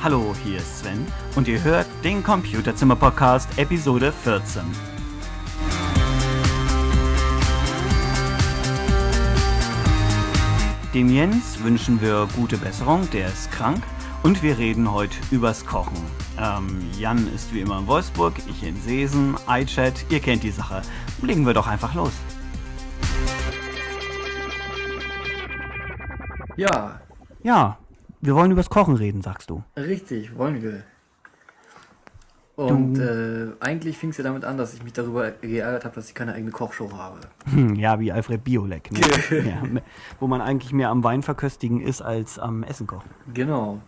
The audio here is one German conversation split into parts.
Hallo, hier ist Sven und ihr hört den Computerzimmer Podcast Episode 14. Dem Jens wünschen wir gute Besserung, der ist krank und wir reden heute übers Kochen. Ähm, Jan ist wie immer in Wolfsburg, ich in Seesen, iChat, ihr kennt die Sache. Legen wir doch einfach los. Ja, Ja, wir wollen übers Kochen reden, sagst du. richtig, wollen wir. Und äh, eigentlich fing es ja damit an, dass ich mich darüber geärgert habe, dass ich keine eigene Kochshow habe. Hm, ja, wie Alfred Biolek. Ne? ja, wo man eigentlich mehr am Wein verköstigen ist als am Essen kochen. Genau.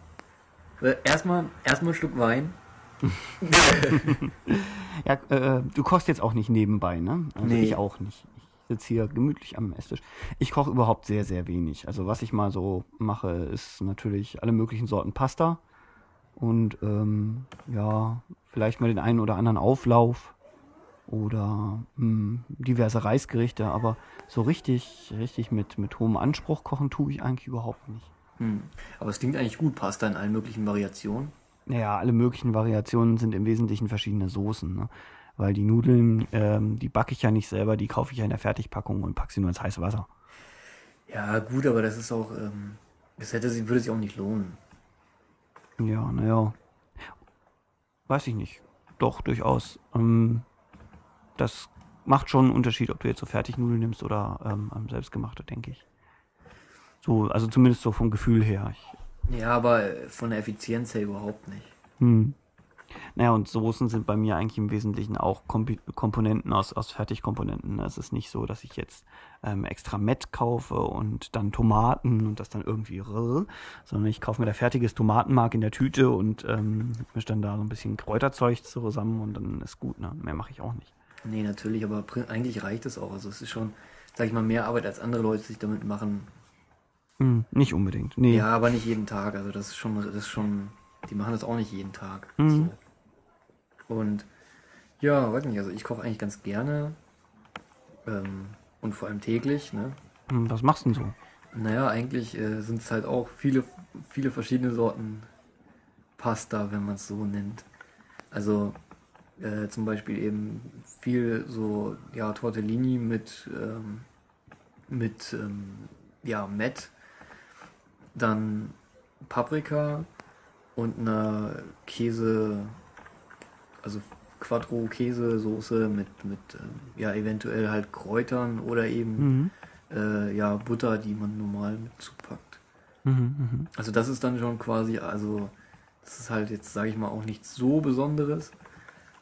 Äh, Erstmal erstmal einen Schluck Wein. Ja, äh, du kochst jetzt auch nicht nebenbei, ne? Also Nee. ich auch nicht. Sitze hier gemütlich am Esstisch. Ich koche überhaupt sehr, sehr wenig. Also was ich mal so mache, ist natürlich alle möglichen Sorten Pasta und ähm, ja, vielleicht mal den einen oder anderen Auflauf oder hm, diverse Reisgerichte, aber so richtig, richtig mit, mit hohem Anspruch kochen tue ich eigentlich überhaupt nicht. Hm. Aber es klingt eigentlich gut, Pasta in allen möglichen Variationen. Naja, alle möglichen Variationen sind im Wesentlichen verschiedene Soßen, ne? Weil die Nudeln, ähm, die backe ich ja nicht selber, die kaufe ich ja in der Fertigpackung und packe sie nur ins heiße Wasser. Ja, gut, aber das ist auch, ähm, das hätte sich, würde sich auch nicht lohnen. Ja, naja. Weiß ich nicht. Doch, durchaus. Ähm, das macht schon einen Unterschied, ob du jetzt so Fertignudeln nimmst oder ähm, ähm, selbstgemachte, denke ich. So, also zumindest so vom Gefühl her. Ich, Ja, aber äh, von der Effizienz her überhaupt nicht. Hm. Naja, und Soßen sind bei mir eigentlich im Wesentlichen auch Kompi Komponenten aus, aus Fertigkomponenten. Es ist nicht so, dass ich jetzt ähm, extra Met kaufe und dann Tomaten und das dann irgendwie rrr, sondern ich kaufe mir da fertiges Tomatenmark in der Tüte und ähm, mische dann da so ein bisschen Kräuterzeug zusammen und dann ist gut. Ne? Mehr mache ich auch nicht. Nee, natürlich, aber eigentlich reicht es auch. Also es ist schon, sag ich mal, mehr Arbeit als andere Leute sich damit machen. Hm, nicht unbedingt. Nee. Ja, aber nicht jeden Tag. Also das ist schon, das ist schon, die machen das auch nicht jeden Tag. Mhm. So. Und ja, weiß nicht, also ich koche eigentlich ganz gerne ähm, und vor allem täglich. Ne? Hm, Was machst du denn so? Naja, eigentlich äh, sind es halt auch viele, viele verschiedene Sorten Pasta, wenn man es so nennt. Also äh, zum Beispiel eben viel so, ja, Tortellini mit, ähm, mit, ähm, ja, Met, dann Paprika und eine Käse, also Quattro Käsesoße mit, mit ähm, ja, eventuell halt Kräutern oder eben Mhm. äh, ja, Butter, die man normal mit zupackt. Mhm, mhm. Also das ist dann schon quasi, also das ist halt jetzt, sage ich mal, auch nichts so Besonderes,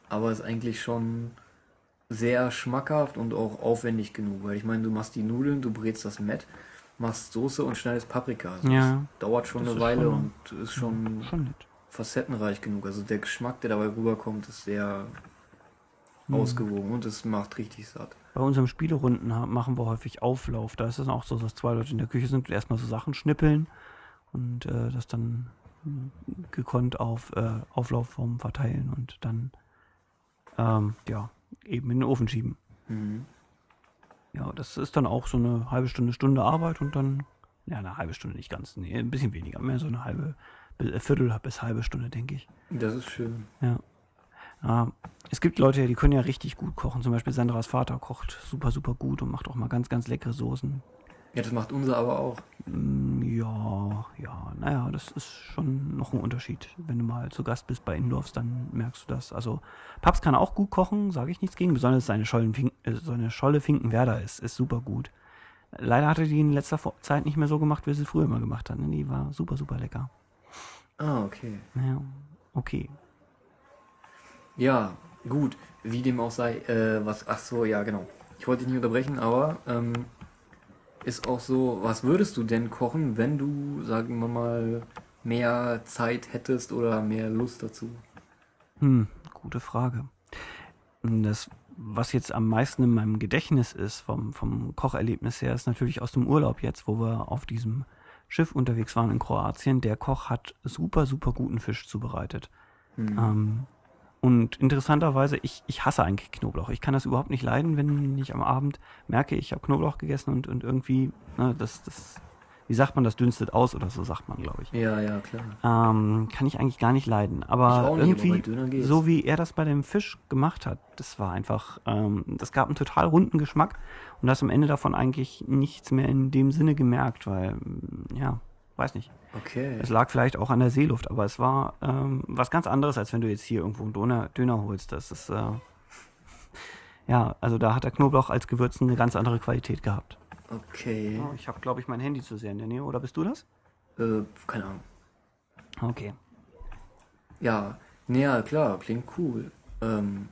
aber ist eigentlich schon sehr schmackhaft und auch aufwendig genug, weil ich meine, du machst die Nudeln, du brätst das Met, machst Soße und schneidest Paprika. Also Ja. Das dauert schon Das eine Weile schon- und ist schon Schon facettenreich genug. Also der Geschmack, der dabei rüberkommt, ist sehr Mhm. ausgewogen und es macht richtig satt. Bei unseren Spielerunden machen wir häufig Auflauf. Da ist es auch so, dass zwei Leute in der Küche sind und erstmal so Sachen schnippeln und äh, das dann mm, gekonnt auf äh, Auflaufform verteilen und dann ähm, ja eben in den Ofen schieben. Mhm. Ja, das ist dann auch so eine halbe Stunde, Stunde Arbeit und dann, ja, eine halbe Stunde nicht ganz, nee, ein bisschen weniger, mehr so eine halbe, äh, Viertel bis halbe Stunde, denke ich. Das ist schön. Ja. Ja, es gibt Leute, die können ja richtig gut kochen. Zum Beispiel Sandras Vater kocht super, super gut und macht auch mal ganz, ganz leckere Soßen. Ja, das macht unser aber auch. Mm, Ja, ja, naja, das ist schon noch ein Unterschied. Wenn du mal zu Gast bist bei Indorfs, dann merkst du das. Also, Paps kann auch gut kochen, sage ich nichts gegen. Besonders seine, Schollen, äh, seine Scholle Finkenwerder ist, ist super gut. Leider hatte die in letzter Zeit nicht mehr so gemacht, wie sie es früher immer gemacht hat. ne? Die war super, super lecker. Ah, okay. Ja, okay. Ja, gut, wie dem auch sei, äh, was, ach so, ja, genau. Ich wollte dich nicht unterbrechen, aber ähm, ist auch so, was würdest du denn kochen, wenn du, sagen wir mal, mehr Zeit hättest oder mehr Lust dazu? Hm, gute Frage. Das, was jetzt am meisten in meinem Gedächtnis ist, vom, vom Kocherlebnis her, ist natürlich aus dem Urlaub jetzt, wo wir auf diesem Schiff unterwegs waren in Kroatien. Der Koch hat super, super guten Fisch zubereitet. Hm. Ähm, und interessanterweise, ich, ich hasse eigentlich Knoblauch. Ich kann das überhaupt nicht leiden, wenn ich am Abend merke, ich habe Knoblauch gegessen und, und irgendwie, ne, das, das wie sagt man, das dünstet aus oder so sagt man, glaube ich. Ja, ja, klar. Ähm, kann ich eigentlich gar nicht leiden. Aber nicht, irgendwie, so wie er das bei dem Fisch gemacht hat, das war einfach, ähm, das gab einen total runden Geschmack und du hast am Ende davon eigentlich nichts mehr in dem Sinne gemerkt, weil, ja, weiß nicht. Okay. Es lag vielleicht auch an der Seeluft, aber es war ähm, was ganz anderes, als wenn du jetzt hier irgendwo einen Döner, Döner holst. Das ist, äh, ja, also da hat der Knoblauch als Gewürz eine ganz andere Qualität gehabt. Okay. Oh, ich habe, glaube ich, mein Handy zu sehr in der Nähe, oder bist du das? Äh, keine Ahnung. Okay. Ja, naja, klar, klingt cool. Ähm,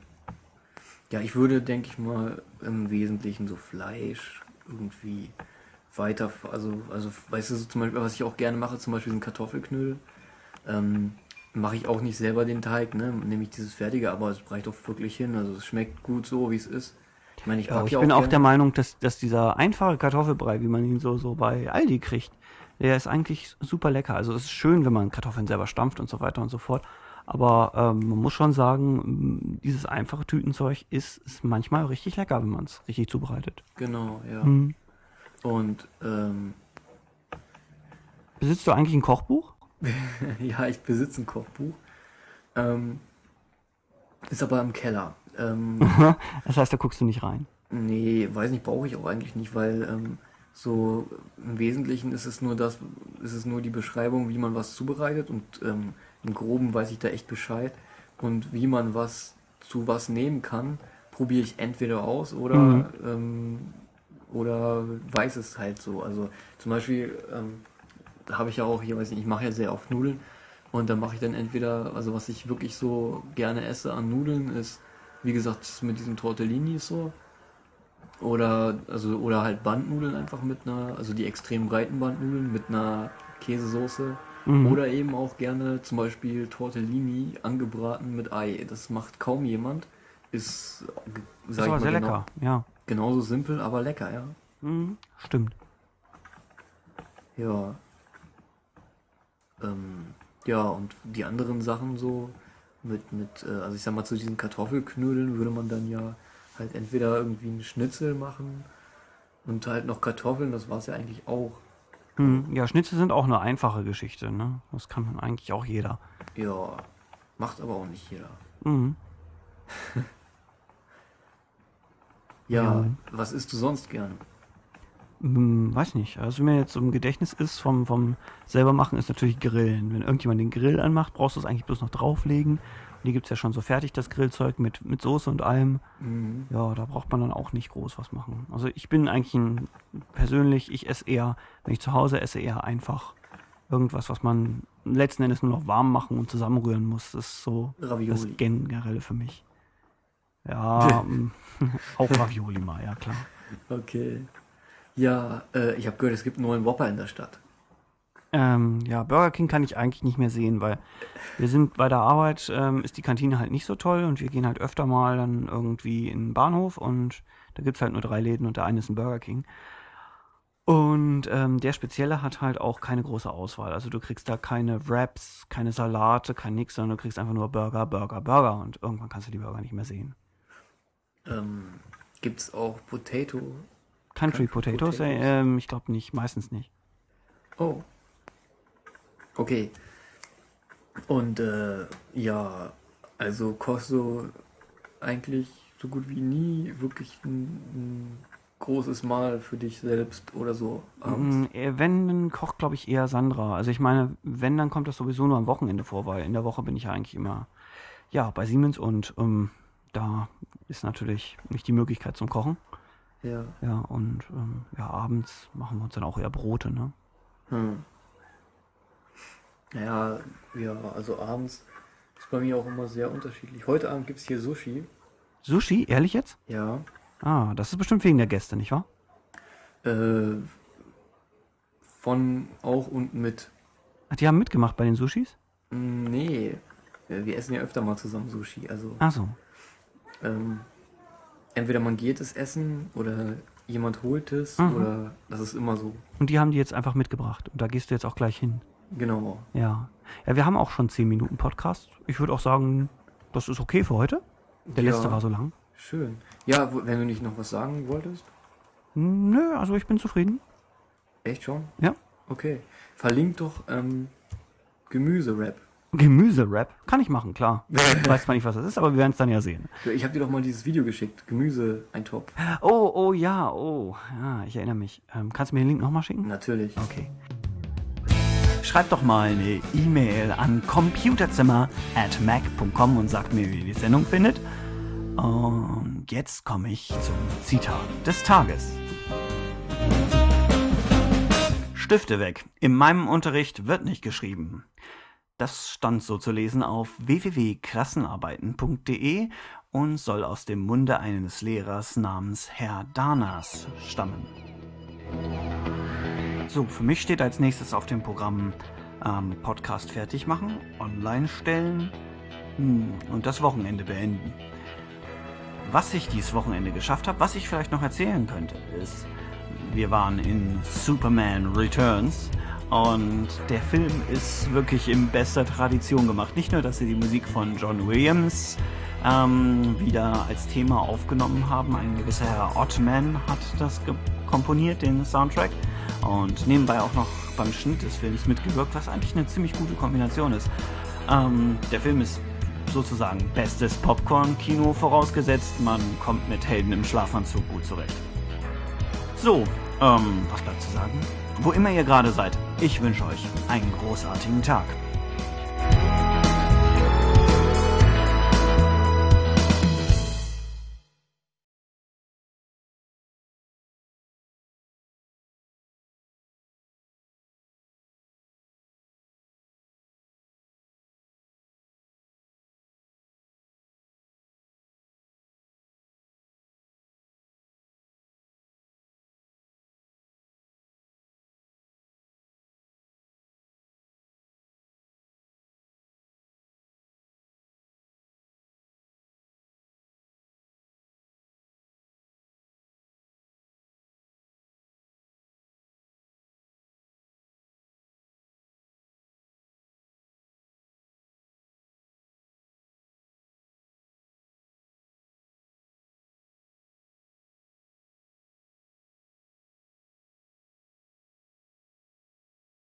ja, ich würde, denke ich mal, im Wesentlichen so Fleisch irgendwie weiter, also, also, weißt du, so zum Beispiel, was ich auch gerne mache, zum Beispiel sind Kartoffelknödel. Ähm, mache ich auch nicht selber den Teig, ne, nehme ich dieses fertige, aber es reicht auch wirklich hin, also es schmeckt gut so, wie es ist. Ich meine, ich Ja, ich ja bin auch der Meinung, dass, dass dieser einfache Kartoffelbrei, wie man ihn so, so bei Aldi kriegt, der ist eigentlich super lecker. Also es ist schön, wenn man Kartoffeln selber stampft und so weiter und so fort. Aber ähm, man muss schon sagen, m, dieses einfache Tütenzeug ist, ist manchmal richtig lecker, wenn man es richtig zubereitet. Genau, ja. Hm. Und, ähm, Besitzt du eigentlich ein Kochbuch? ja, ich besitze ein Kochbuch. Ähm, ist aber im Keller. Ähm, Das heißt, da guckst du nicht rein. nee, weiß nicht, brauche ich auch eigentlich nicht, weil ähm, so im Wesentlichen ist es nur das, ist es nur die Beschreibung, wie man was zubereitet und ähm, im Groben weiß ich da echt Bescheid. Und wie man was zu was nehmen kann, probiere ich entweder aus oder Mhm. ähm, oder weiß es halt so. Also zum Beispiel ähm, habe ich ja auch hier, weiß nicht, ich mache ja sehr oft Nudeln und dann mache ich dann entweder, also was ich wirklich so gerne esse an Nudeln ist, wie gesagt, mit diesem Tortellini so oder also oder halt Bandnudeln einfach mit einer, also die extrem breiten Bandnudeln mit einer Käsesoße Mhm. oder eben auch gerne zum Beispiel Tortellini angebraten mit Ei. Das macht kaum jemand. Ist, Das sag ist ich aber mal, sehr genau, lecker, ja. Genauso simpel, aber lecker, ja. Mhm. Stimmt. Ja. Ähm, ja, und die anderen Sachen so mit, mit, äh, also ich sag mal, zu diesen Kartoffelknödeln würde man dann ja halt entweder irgendwie einen Schnitzel machen und halt noch Kartoffeln, das war's ja eigentlich auch. Mhm. Ja, Schnitzel sind auch eine einfache Geschichte, ne? Das kann man eigentlich auch jeder. Ja, macht aber auch nicht jeder. Mhm. Ja, Ja. was isst du sonst gerne? Hm, weiß nicht. Also, wenn mir jetzt so im Gedächtnis ist, vom, vom selber machen, ist natürlich Grillen. Wenn irgendjemand den Grill anmacht, brauchst du es eigentlich bloß noch drauflegen. Und hier gibt's ja schon so fertig, das Grillzeug mit, mit Soße und allem. Mhm. Ja, da braucht man dann auch nicht groß was machen. Also, ich bin eigentlich ein, persönlich, ich esse eher, wenn ich zu Hause esse, eher einfach irgendwas, was man letzten Endes nur noch warm machen und zusammenrühren muss. Das ist so das Ravioli. Generelle für mich. Ja, ähm, auch Ravioli mal, ja klar. Okay. Ja, äh, ich habe gehört, es gibt einen neuen Whopper in der Stadt. Ähm, ja, Burger King kann ich eigentlich nicht mehr sehen, weil wir sind bei der Arbeit, ähm, ist die Kantine halt nicht so toll und wir gehen halt öfter mal dann irgendwie in den Bahnhof und da gibt's halt nur drei Läden und der eine ist ein Burger King. Und ähm, der Spezielle hat halt auch keine große Auswahl. Also du kriegst da keine Wraps, keine Salate, kein nix, sondern du kriegst einfach nur Burger, Burger, Burger und irgendwann kannst du die Burger nicht mehr sehen. Ähm, gibt's auch Potato? Country Country Potatoes, Potatoes? äh, ähm, ich glaube nicht, meistens nicht. Oh. Okay. Und äh, ja, also kochst du eigentlich so gut wie nie wirklich ein, ein großes Mal für dich selbst oder so abends. Mm, äh, Wenn, dann kocht, glaube ich, eher Sandra. Also ich meine, wenn, dann kommt das sowieso nur am Wochenende vor, weil in der Woche bin ich ja eigentlich immer, ja, bei Siemens und ähm, da ist natürlich nicht die Möglichkeit zum Kochen. Ja. Ja, und ähm, ja, abends machen wir uns dann auch eher Brote, ne? Hm. Naja, ja, also abends ist bei mir auch immer sehr unterschiedlich. Heute Abend gibt's hier Sushi. Sushi, ehrlich jetzt? Ja. Ah, das ist bestimmt wegen der Gäste, nicht wahr? Äh, von auch und mit. Ach, die haben mitgemacht bei den Sushis? Mm, Nee, wir essen ja öfter mal zusammen Sushi. Also Ach so. Ähm, entweder man geht es essen oder jemand holt es Mhm. oder das ist immer so. Und die haben die jetzt einfach mitgebracht. Und da gehst du jetzt auch gleich hin. Genau. Ja. Ja, wir haben auch schon 10 Minuten Podcast. Ich würde auch sagen, das ist okay für heute. Der Ja. letzte war so lang. Schön. Ja, wenn du nicht noch was sagen wolltest. Nö, also ich bin zufrieden. Echt schon? Ja. Okay. Verlinkt doch ähm, Gemüse-Rap. Gemüse-Rap? Kann ich machen, klar. Ich weiß zwar nicht, was das ist, aber wir werden es dann ja sehen. Ich habe dir doch mal dieses Video geschickt. Gemüse, ein Topf. Oh, oh ja, oh. Ja, ich erinnere mich. Ähm, kannst du mir den Link nochmal schicken? Natürlich. Okay. Schreibt doch mal eine E-Mail an computerzimmer at mac.com und sagt mir, wie ihr die Sendung findet. Und jetzt komme ich zum Zitat des Tages. Stifte weg. In meinem Unterricht wird nicht geschrieben. Das stand so zu lesen auf www.klassenarbeiten.de und soll aus dem Munde eines Lehrers namens Herr Danas stammen. So, für mich steht als nächstes auf dem Programm ähm, Podcast fertig machen, online stellen hm, und das Wochenende beenden. Was ich dieses Wochenende geschafft habe, was ich vielleicht noch erzählen könnte, ist, wir waren in Superman Returns und der Film ist wirklich in bester Tradition gemacht. Nicht nur, dass sie die Musik von John Williams ähm, wieder als Thema aufgenommen haben. Ein gewisser Herr Ottman hat das komponiert, den Soundtrack. Und nebenbei auch noch beim Schnitt des Films mitgewirkt, was eigentlich eine ziemlich gute Kombination ist. Ähm, der Film ist sozusagen bestes Popcorn-Kino vorausgesetzt, man kommt mit Helden im Schlafanzug gut zurecht. So, ähm, was bleibt zu sagen? Wo immer ihr gerade seid, ich wünsche euch einen großartigen Tag.